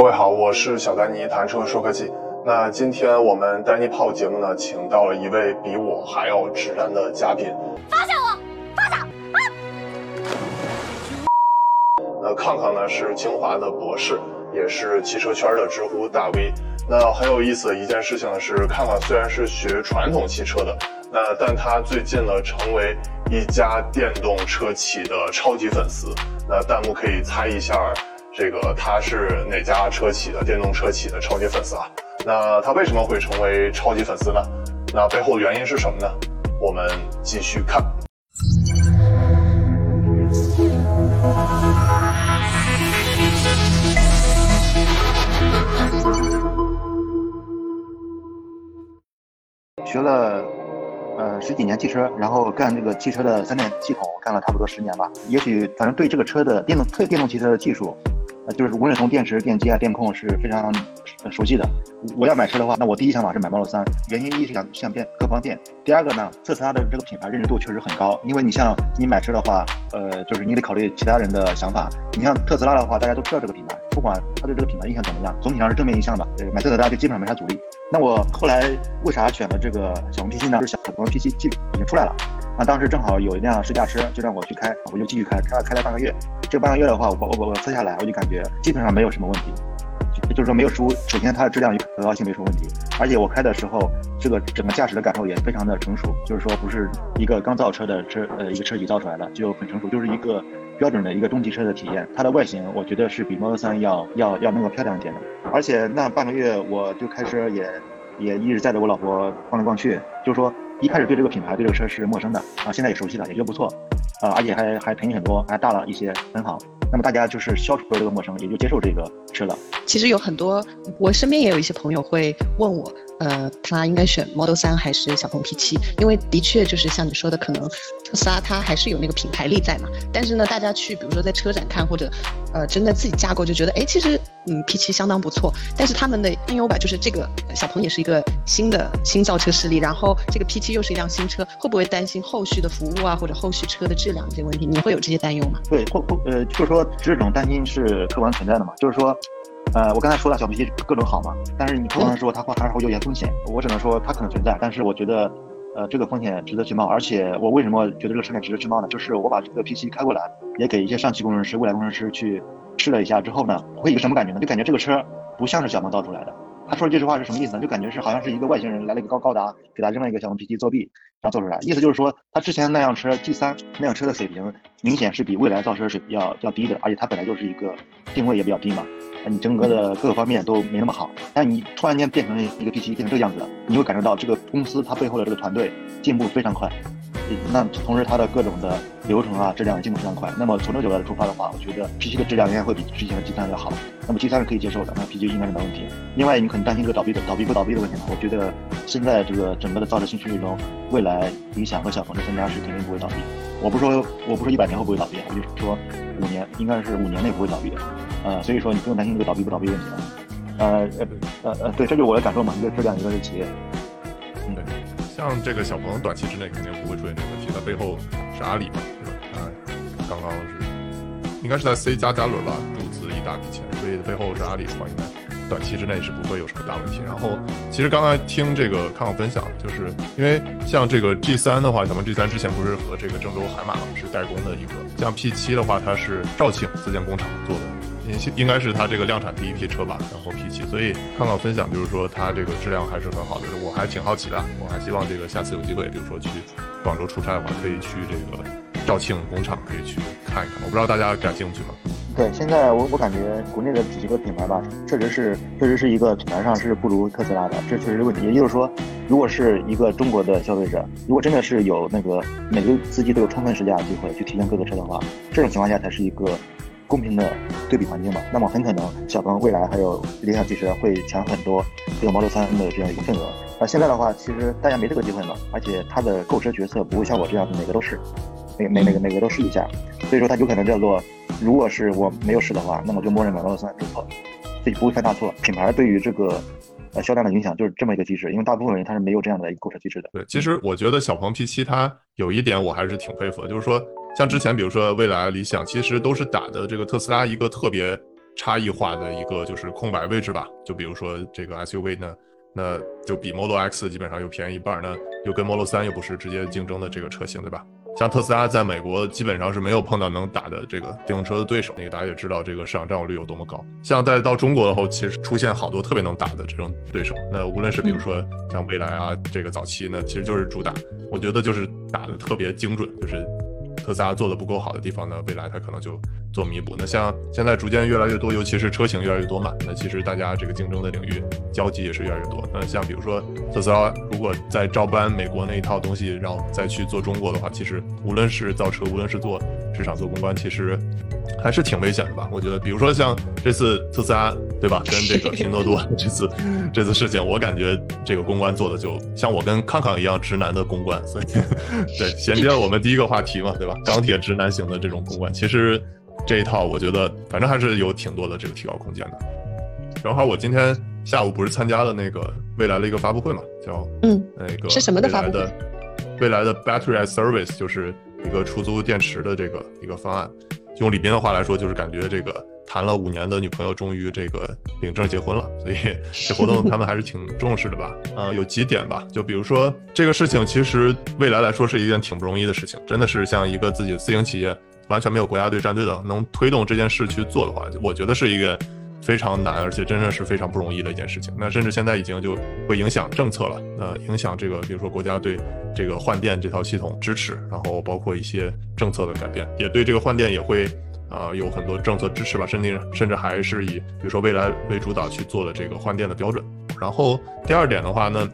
各位好，我是小丹尼谈车说科技。那今天我们丹尼炮节目呢，请到了一位比我还要直男的嘉宾。放下我，放下！啊！那康康呢是清华的博士，也是汽车圈的知乎大 V。那很有意思的一件事情呢是，康康虽然是学传统汽车的，那但他最近呢成为一家电动车企的超级粉丝。那弹幕可以猜一下，这个他是哪家车企的电动车企的超级粉丝啊？那他为什么会成为超级粉丝呢？那背后的原因是什么呢？我们继续看。学了呃十几年汽车，然后干这个汽车的三电系统，干了差不多十年吧。也许反正对这个车的电动特电动汽车的技术。就是无论从电池、电机啊、电控是非常熟悉的。我要买车的话，那我第一想法是买 Model 3，原因一是想想便更方便。第二个呢，特斯拉的这个品牌认知度确实很高。因为你像你买车的话，呃，就是你得考虑其他人的想法。你像特斯拉的话，大家都知道这个品牌，不管他对这个品牌印象怎么样，总体上是正面印象的。买特斯拉就基本上没啥阻力。那我后来为啥选了这个小鹏 P7 呢？就是小鹏 P7 已经出来了。那当时正好有一辆试驾车，就让我去开，我就继续开，开了开了半个月。这半个月的话，我我我我测下来，我就感觉基本上没有什么问题，就是说没有出。首先它的质量与可靠性没什么问题，而且我开的时候，这个整个驾驶的感受也非常的成熟，就是说不是一个刚造车的车，呃，一个车企造出来的就很成熟，就是一个标准的一个中级车的体验。它的外形我觉得是比 Model 3要要要那个漂亮一点的。而且那半个月我就开车也也一直载着我老婆逛来逛去，就是说。一开始对这个品牌、对这个车是陌生的啊，现在也熟悉了，也觉得不错，啊，而且还还便宜很多，还大了一些，很好。那么大家就是消除了这个陌生，也就接受这个吃了。其实有很多，我身边也有一些朋友会问我，呃，他应该选 Model 3还是小鹏 P7？因为的确就是像你说的，可能特斯拉它还是有那个品牌力在嘛。但是呢，大家去比如说在车展看，或者呃真的自己驾过，就觉得哎，其实嗯 P7 相当不错。但是他们的担忧吧，就是这个小鹏也是一个新的新造车势力，然后这个 P7 又是一辆新车，会不会担心后续的服务啊，或者后续车的质量这些问题？你会有这些担忧吗？对，会会呃，就是说。这种担心是客观存在的嘛？就是说，呃，我刚才说了小 P7 各种好嘛，但是你客观说它会还是会有些风险。我只能说它可能存在，但是我觉得，呃，这个风险值得去冒。而且我为什么觉得这个车险值得去冒呢？就是我把这个 P7 开过来，也给一些上汽工程师、未来工程师去试了一下之后呢，会一个什么感觉呢？就感觉这个车不像是小鹏造出来的。他说这句话是什么意思呢？就感觉是好像是一个外星人来了一个高高达，给他扔了一个小鹏 P7 作弊，然后做出来。意思就是说，他之前那辆车 G3 那辆车的水平，明显是比未来造车水平要要低的，而且它本来就是一个定位也比较低嘛，你整个的各个方面都没那么好。但你突然间变成了一个 P7 变成这个样子了，你会感受到这个公司它背后的这个团队进步非常快。那同时它的各种的流程啊，质量进步非常快。那么从这个角度来出发的话，我觉得 P7 的质量应该会比之前的 G3 要好。那么 G3 是可以接受的，那 P7 应该是没问题。另外，你可能担心这个倒闭倒闭不倒闭的问题呢？我觉得现在这个整个的造车新势力中，未来理想和小鹏这三家是肯定不会倒闭。我不说我不说一百年后不会倒闭，我就说五年应该是五年内不会倒闭的。呃，所以说你不用担心这个倒闭不倒闭问题了。呃呃呃呃，对，这就是我的感受嘛，一个质量，一个是企业。嗯。像这个小鹏短期之内肯定不会出现这个问题，它背后是阿里嘛，是吧？它刚刚是应该是在 C 加加轮吧，注资一大笔钱，所以背后是阿里的话，应该短期之内是不会有什么大问题。然后其实刚才听这个康康分享，就是因为像这个 G 三的话，咱们 G 三之前不是和这个郑州海马是代工的一个，像 P 七的话，它是肇庆自建工厂做的。应该是它这个量产第一批车吧，然后 P7，所以看到分享就是说它这个质量还是很好的，我还挺好奇的，我还希望这个下次有机会，比如说去广州出差的话，可以去这个肇庆工厂可以去看一看，我不知道大家感兴趣吗？对，现在我我感觉国内的几个品牌吧，确实是确实是一个品牌上是不如特斯拉的，这确实是问题。也就是说，如果是一个中国的消费者，如果真的是有那个每个司机都有充分试驾机会去体验各个车的话，这种情况下才是一个。公平的对比环境嘛，那么很可能小鹏未来还有理想汽车会抢很多这个 Model 3的这样一个份额。那现在的话，其实大家没这个机会嘛，而且它的购车决策不会像我这样每个都试，每每每个每个都试一下，所以说它有可能叫做，如果是我没有试的话，那么就默认买 Model 3就错，自己不会犯大错。品牌对于这个呃销量的影响就是这么一个机制，因为大部分人他是没有这样的一个购车机制的。对，其实我觉得小鹏 P7 它有一点我还是挺佩服的，就是说。像之前，比如说蔚来、理想，其实都是打的这个特斯拉一个特别差异化的一个就是空白位置吧。就比如说这个 SUV 呢，那就比 Model X 基本上又便宜一半，那又跟 Model 3又不是直接竞争的这个车型，对吧？像特斯拉在美国基本上是没有碰到能打的这个电动车的对手，那个大家也知道这个市场占有率有多么高。像在到中国的后，其实出现好多特别能打的这种对手。那无论是比如说像蔚来啊，这个早期呢，其实就是主打，我觉得就是打的特别精准，就是特斯拉做的不够好的地方呢，未来它可能就。做弥补。那像现在逐渐越来越多，尤其是车型越来越多嘛，那其实大家这个竞争的领域交集也是越来越多。那像比如说特斯拉，如果再照搬美国那一套东西，然后再去做中国的话，其实无论是造车，无论是做市场、做公关，其实还是挺危险的吧？我觉得，比如说像这次特斯拉，对吧？跟这个拼多多 这次这次事情，我感觉这个公关做的就像我跟康康一样直男的公关，所以 对衔接了我们第一个话题嘛，对吧？钢铁直男型的这种公关，其实。这一套我觉得反正还是有挺多的这个提高空间的。正好我今天下午不是参加了那个未来的一个发布会嘛，叫嗯那个是什么的发布会？未来的 Battery as Service 就是一个出租电池的这个一个方案。用李斌的话来说，就是感觉这个谈了五年的女朋友终于这个领证结婚了，所以 这活动他们还是挺重视的吧？啊，有几点吧，就比如说这个事情其实未来来说是一件挺不容易的事情，真的是像一个自己的私营企业。完全没有国家队战队的能推动这件事去做的话，我觉得是一个非常难，而且真的是非常不容易的一件事情。那甚至现在已经就会影响政策了，呃，影响这个，比如说国家对这个换电这套系统支持，然后包括一些政策的改变，也对这个换电也会啊有很多政策支持吧，甚至甚至还是以比如说未来为主导去做的这个换电的标准。然后第二点的话呢，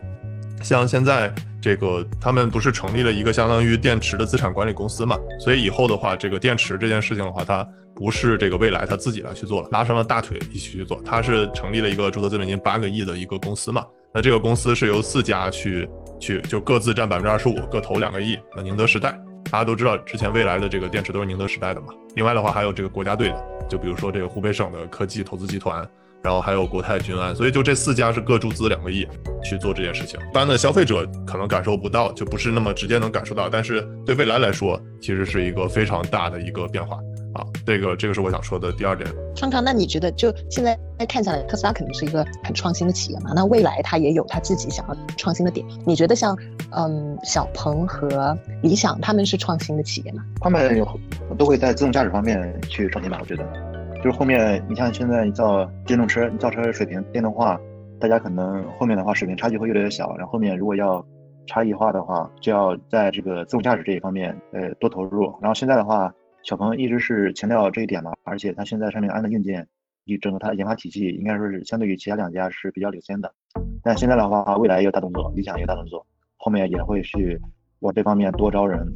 像现在。这个他们不是成立了一个相当于电池的资产管理公司嘛？所以以后的话，这个电池这件事情的话，它不是这个未来他自己来去做了，拉上了大腿一起去做。他是成立了一个注册资本金八个亿的一个公司嘛？那这个公司是由四家去去就各自占百分之二十五，各投两个亿。那宁德时代，大家都知道之前未来的这个电池都是宁德时代的嘛？另外的话还有这个国家队的，就比如说这个湖北省的科技投资集团。然后还有国泰君安，所以就这四家是各注资两个亿去做这件事情。一般的消费者可能感受不到，就不是那么直接能感受到，但是对未来来说，其实是一个非常大的一个变化啊。这个这个是我想说的第二点。康康，那你觉得就现在看下来，特斯拉肯定是一个很创新的企业嘛？那未来它也有它自己想要创新的点。你觉得像嗯小鹏和理想他们是创新的企业吗？他们有都会在自动驾驶方面去创新吧？我觉得。就是后面，你像现在你造电动车，你造车水平电动化，大家可能后面的话水平差距会越来越小。然后后面如果要差异化的话，就要在这个自动驾驶这一方面，呃，多投入。然后现在的话，小鹏一直是强调这一点嘛，而且它现在上面安的硬件，以整个它的研发体系，应该说是相对于其他两家是比较领先的。但现在的话，未来也有大动作，理想也有大动作，后面也会去往这方面多招人，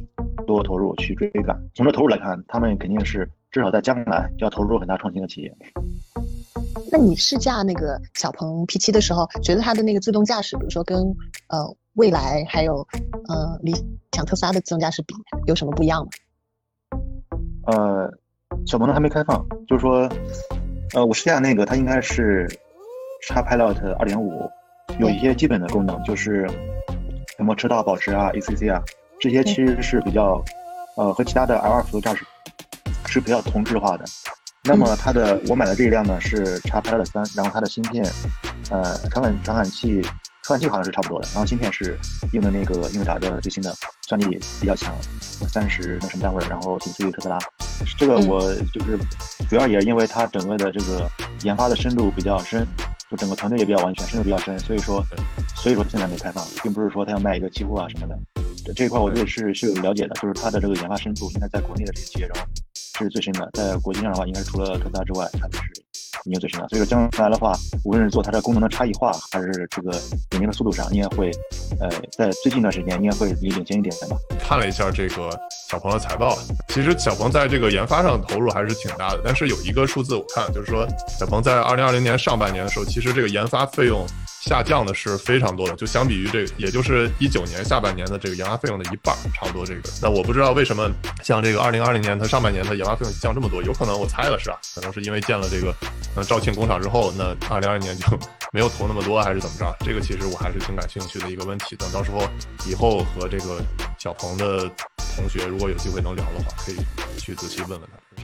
多投入去追赶。从这投入来看，他们肯定是。至少在将来就要投入很大创新的企业。那你试驾那个小鹏 P7 的时候，觉得它的那个自动驾驶，比如说跟呃蔚来还有呃理想特斯拉的自动驾驶比，有什么不一样吗？呃，小鹏的还没开放，就是说，呃，我试驾那个它应该是 X Pilot 2.5，有一些基本的功能，就是什么车道保持啊、ACC 啊，这些其实是比较呃和其他的 L2 辅助驾驶。是比较同质化的，那么它的我买的这一辆呢是叉 Pilot 三，然后它的芯片，呃，传感传感器传感器好像是差不多的，然后芯片是用的那个英伟达的最新的，算力比较强，三十那什么单位，然后仅次于特斯拉。这个我就是主要也因为它整个的这个研发的深度比较深，就整个团队也比较完全，深度比较深，所以说所以说现在没开放，并不是说它要卖一个期货啊什么的。这这一块我也是是有了解的，就是它的这个研发深度应该在国内的这些企业中。是最深的，在国际上的话，应该是除了特斯拉之外，它就是应该最深的。所以说将来的话，无论是做它的功能的差异化，还是这个领先的速度上，应该会，呃，在最近一段时间应该会离领先一点的吧。看了一下这个小鹏的财报，其实小鹏在这个研发上投入还是挺大的。但是有一个数字我看，就是说小鹏在二零二零年上半年的时候，其实这个研发费用。下降的是非常多的，就相比于这个，也就是一九年下半年的这个研发费用的一半，差不多这个。那我不知道为什么像这个二零二零年它上半年它研发费用降这么多，有可能我猜了是吧？可能是因为建了这个呃肇庆工厂之后，那二零二零年就没有投那么多，还是怎么着？这个其实我还是挺感兴趣的一个问题。等到时候以后和这个小鹏的同学如果有机会能聊的话，可以去仔细问问他。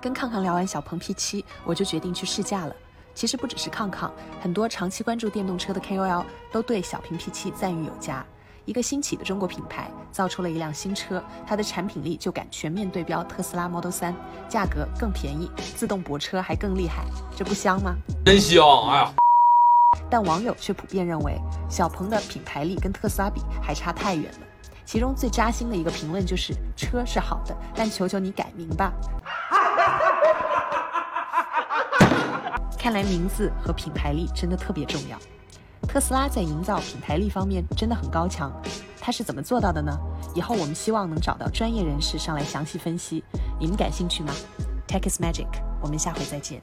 跟康康聊完小鹏 P7，我就决定去试驾了。其实不只是康康，很多长期关注电动车的 KOL 都对小鹏 P7 赞誉有加。一个新起的中国品牌造出了一辆新车，它的产品力就敢全面对标特斯拉 Model 3，价格更便宜，自动泊车还更厉害，这不香吗？真香！哎呀，但网友却普遍认为，小鹏的品牌力跟特斯拉比还差太远了。其中最扎心的一个评论就是：“车是好的，但求求你改名吧。”看来名字和品牌力真的特别重要。特斯拉在营造品牌力方面真的很高强，它是怎么做到的呢？以后我们希望能找到专业人士上来详细分析，你们感兴趣吗？Tech is magic，我们下回再见。